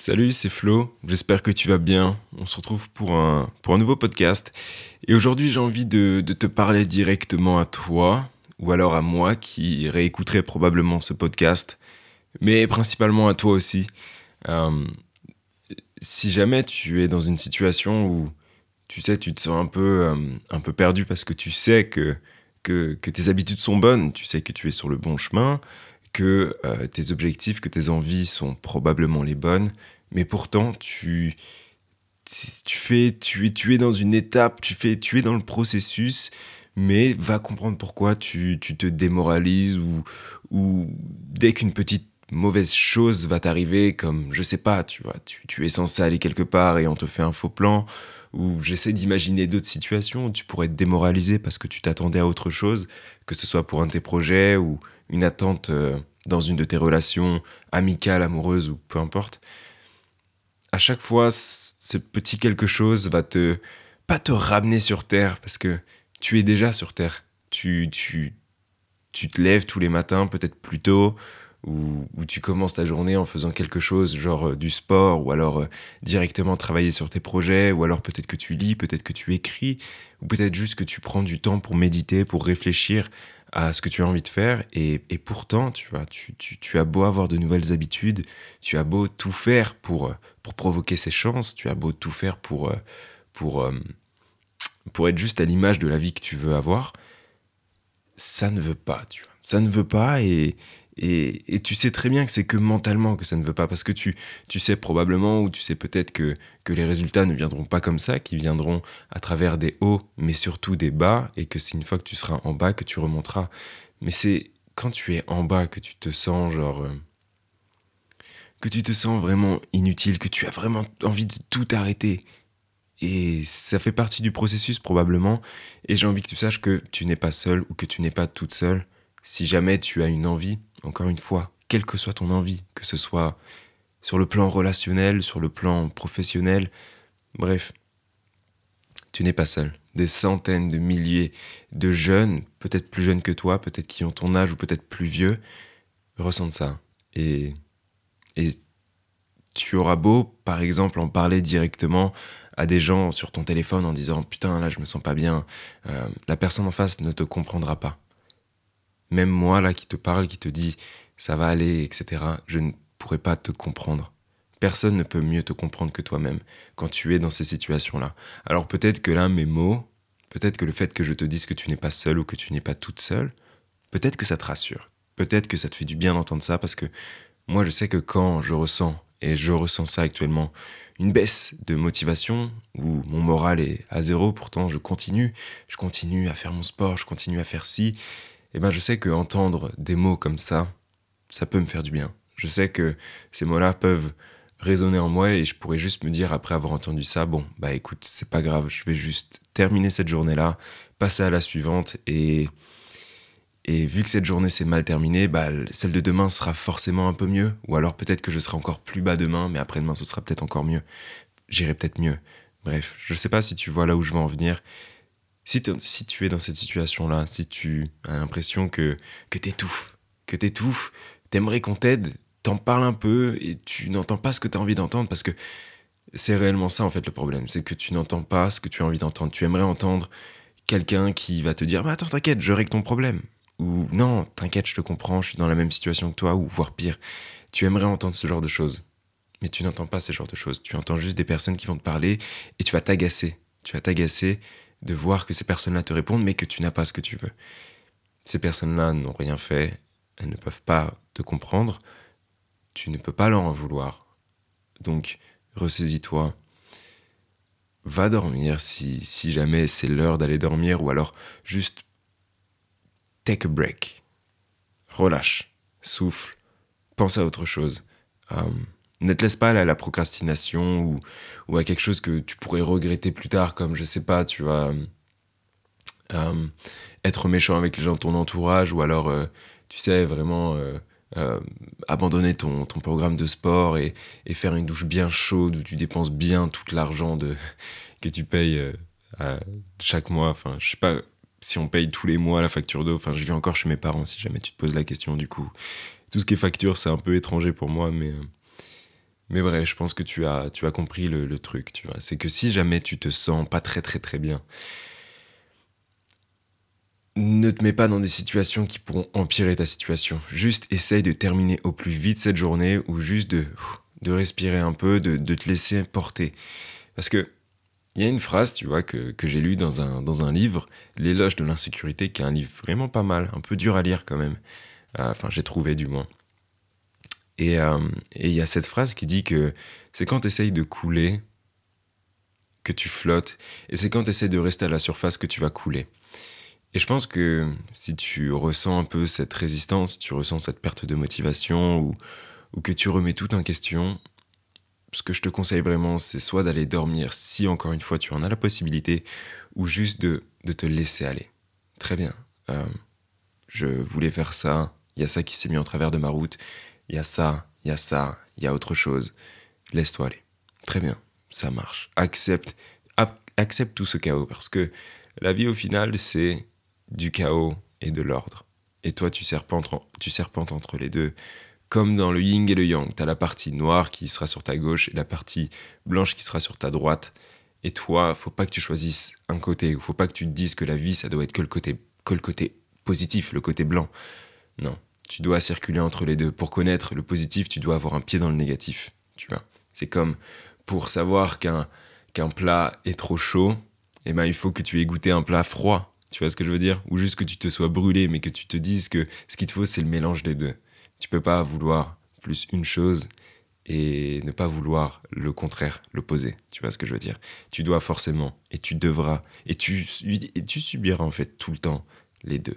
Salut, c'est Flo, j'espère que tu vas bien. On se retrouve pour un, pour un nouveau podcast. Et aujourd'hui, j'ai envie de, te parler directement à toi, ou alors à moi qui réécouterai probablement ce podcast, mais principalement à toi aussi. Euh, si jamais tu es dans une situation où tu sais, tu te sens un peu, euh, un peu perdu parce que tu sais que, que, que tes habitudes sont bonnes, tu sais que tu es sur le bon chemin, que euh, tes objectifs, que tes envies sont probablement les bonnes, mais pourtant tu tu fais tu es tu es dans une étape, tu fais tu es dans le processus, mais va comprendre pourquoi tu, tu te démoralises ou ou dès qu'une petite mauvaise chose va t'arriver, comme je sais pas, tu vois, tu, tu es censé aller quelque part et on te fait un faux plan, ou j'essaie d'imaginer d'autres situations où tu pourrais être démoralisé parce que tu t'attendais à autre chose, que ce soit pour un de tes projets ou une attente euh, dans une de tes relations amicales, amoureuses ou peu importe. À chaque fois, ce petit quelque chose va te pas te ramener sur terre parce que tu es déjà sur terre. Tu tu tu te lèves tous les matins peut-être plus tôt ou, tu commences ta journée en faisant quelque chose, genre euh, du sport, ou alors euh, directement travailler sur tes projets, ou alors peut-être que tu lis, peut-être que tu écris, ou peut-être juste que tu prends du temps pour méditer, pour réfléchir à ce que tu as envie de faire, et, pourtant, tu vois, tu, as beau avoir de nouvelles habitudes, tu as beau tout faire pour, euh, pour provoquer ces chances, tu as beau tout faire pour, pour, pour être juste à l'image de la vie que tu veux avoir, ça ne veut pas, tu vois. Ça ne veut pas, et, et, tu sais très bien que c'est que mentalement que ça ne veut pas, parce que tu, tu sais probablement, ou tu sais peut-être que, que les résultats ne viendront pas comme ça, qu'ils viendront à travers des hauts, mais surtout des bas, et que c'est une fois que tu seras en bas que tu remonteras. Mais c'est quand tu es en bas que tu te sens genre... Euh, que tu te sens vraiment inutile, que tu as vraiment envie de tout arrêter. Et ça fait partie du processus probablement, et j'ai envie que tu saches que tu n'es pas seul ou que tu n'es pas toute seule. Si jamais tu as une envie, encore une fois, quelle que soit ton envie, que ce soit sur le plan relationnel, sur le plan professionnel, bref, tu n'es pas seul. Des centaines de milliers de jeunes, peut-être plus jeunes que toi, peut-être qui ont ton âge ou peut-être plus vieux, ressentent ça. Et, et tu auras beau, par exemple, en parler directement à des gens sur ton téléphone en disant putain là je me sens pas bien, euh, la personne en face ne te comprendra pas. Même moi, là, qui te parle, qui te dit ça va aller, etc., je ne pourrais pas te comprendre. Personne ne peut mieux te comprendre que toi-même quand tu es dans ces situations-là. Alors peut-être que là, mes mots, peut-être que le fait que je te dise que tu n'es pas seul ou que tu n'es pas toute seule, peut-être que ça te rassure. Peut-être que ça te fait du bien d'entendre ça parce que moi, je sais que quand je ressens, et je ressens ça actuellement, une baisse de motivation où mon moral est à zéro, pourtant je continue, je continue à faire mon sport, je continue à faire ci, eh ben je sais que entendre des mots comme ça, ça peut me faire du bien. Je sais que ces mots-là peuvent résonner en moi et je pourrais juste me dire après avoir entendu ça, bon, bah écoute, c'est pas grave, je vais juste terminer cette journée-là, passer à la suivante et et vu que cette journée s'est mal terminée, bah celle de demain sera forcément un peu mieux ou alors peut-être que je serai encore plus bas demain, mais après-demain ce sera peut-être encore mieux. J'irai peut-être mieux. Bref, je sais pas si tu vois là où je veux en venir, si, tu es dans cette situation-là, si tu as l'impression que, que t'étouffes, que t'étouffes, t'aimerais qu'on t'aide, t'en parles un peu et tu n'entends pas ce que tu as envie d'entendre parce que c'est réellement ça en fait le problème, c'est que tu n'entends pas ce que tu as envie d'entendre. Tu aimerais entendre quelqu'un qui va te dire bah, Attends, t'inquiète, je règle ton problème. Ou non, t'inquiète, je te comprends, je suis dans la même situation que toi, ou voire pire. Tu aimerais entendre ce genre de choses. Mais tu n'entends pas ce genre de choses. Tu entends juste des personnes qui vont te parler et tu vas t'agacer. Tu vas t'agacer de voir que ces personnes-là te répondent, mais que tu n'as pas ce que tu veux. Ces personnes-là n'ont rien fait, elles ne peuvent pas te comprendre, tu ne peux pas leur en vouloir. Donc, ressaisis-toi, va dormir si, si jamais c'est l'heure d'aller dormir, ou alors juste take a break. Relâche, souffle, pense à autre chose. Um, ne te laisse pas aller à la procrastination ou, à quelque chose que tu pourrais regretter plus tard, comme je sais pas, tu vas euh, être méchant avec les gens de ton entourage ou alors, euh, tu sais, vraiment euh, abandonner ton, programme de sport et, faire une douche bien chaude où tu dépenses bien tout l'argent que tu payes chaque mois. Enfin, je sais pas si on paye tous les mois la facture d'eau. Enfin, je vis encore chez mes parents si jamais tu te poses la question du coup. Tout ce qui est facture, c'est un peu étranger pour moi, mais Mais bref, je pense que tu as, tu as compris le, le truc, tu vois. C'est que si jamais tu te sens pas très très très bien, ne te mets pas dans des situations qui pourront empirer ta situation. Juste essaye de terminer au plus vite cette journée ou juste de, de respirer un peu, de, de te laisser porter. Parce que il y a une phrase, tu vois, que, que j'ai lue dans un, dans un livre, L'éloge de l'insécurité, qui est un livre vraiment pas mal, un peu dur à lire quand même. Euh, enfin, j'ai trouvé du moins. Euh, et il y a cette phrase qui dit que c'est quand tu essayes de couler que tu flottes, et c'est quand tu essayes de rester à la surface que tu vas couler. Et je pense que si tu ressens un peu cette résistance, si tu ressens cette perte de motivation ou, que tu remets tout en question, ce que je te conseille vraiment, c'est soit d'aller dormir si encore une fois tu en as la possibilité, ou juste de, de te laisser aller. Très bien. Euh, je voulais faire ça, il y a ça qui s'est mis en travers de ma route, il y a ça, il y a ça, il y a autre chose. Laisse-toi aller. Très bien, ça marche. Accepte, accepte tout ce chaos, parce que la vie au final, c'est du chaos et de l'ordre. Et toi, tu serpentes, tu serpentes entre les deux. Comme dans le yin et le yang, tu as la partie noire qui sera sur ta gauche et la partie blanche qui sera sur ta droite. Et toi, faut pas que tu choisisses un côté, ou faut pas que tu te dises que la vie, ça doit être que le côté, que le côté positif, le côté blanc. Non, tu dois circuler entre les deux. Pour connaître le positif, tu dois avoir un pied dans le négatif. Tu vois, c'est comme pour savoir qu'un plat est trop chaud, eh ben il faut que tu aies goûté un plat froid. Tu vois ce que je veux dire? Ou juste que tu te sois brûlé, mais que tu te dises que ce qu'il te faut, c'est le mélange des deux. Tu peux pas vouloir plus une chose et ne pas vouloir le contraire, l'opposé. Tu vois ce que je veux dire? Tu dois forcément, et tu devras, et tu, et tu subiras en fait tout le temps les deux.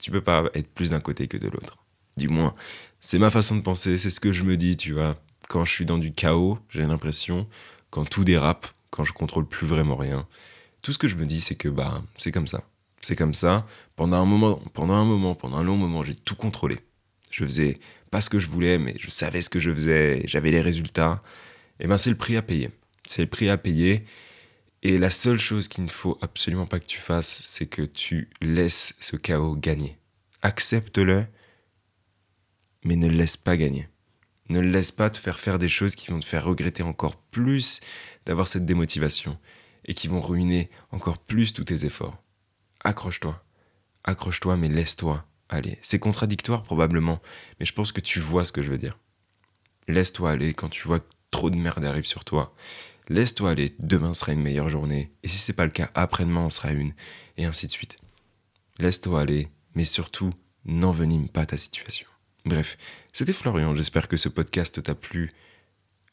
Tu peux pas être plus d'un côté que de l'autre. Du moins, c'est ma façon de penser, c'est ce que je me dis, tu vois. Quand je suis dans du chaos, j'ai l'impression, quand tout dérape, quand je contrôle plus vraiment rien, tout ce que je me dis, c'est que bah, c'est comme ça. C'est comme ça. Pendant un moment, pendant un moment, pendant un long moment, j'ai tout contrôlé. Je faisais pas ce que je voulais, mais je savais ce que je faisais, j'avais les résultats. Et ben, c'est le prix à payer. C'est le prix à payer. Et la seule chose qu'il ne faut absolument pas que tu fasses, c'est que tu laisses ce chaos gagner. Accepte-le, mais ne le laisse pas gagner. Ne le laisse pas te faire faire des choses qui vont te faire regretter encore plus d'avoir cette démotivation et qui vont ruiner encore plus tous tes efforts. Accroche-toi. Accroche-toi, mais laisse-toi aller. C'est contradictoire probablement, mais je pense que tu vois ce que je veux dire. Laisse-toi aller quand tu vois que trop de merde arrive sur toi. Laisse-toi aller, demain sera une meilleure journée, et si c'est pas le cas, après-demain en sera une, et ainsi de suite. Laisse-toi aller, mais surtout, n'envenime pas ta situation. Bref, c'était Florian, j'espère que ce podcast t'a plu.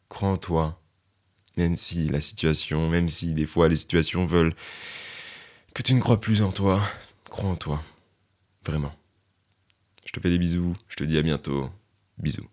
Crois en toi, même si la situation, même si des fois les situations veulent que tu ne crois plus en toi, crois en toi. Vraiment. Je te fais des bisous, je te dis à bientôt. Bisous.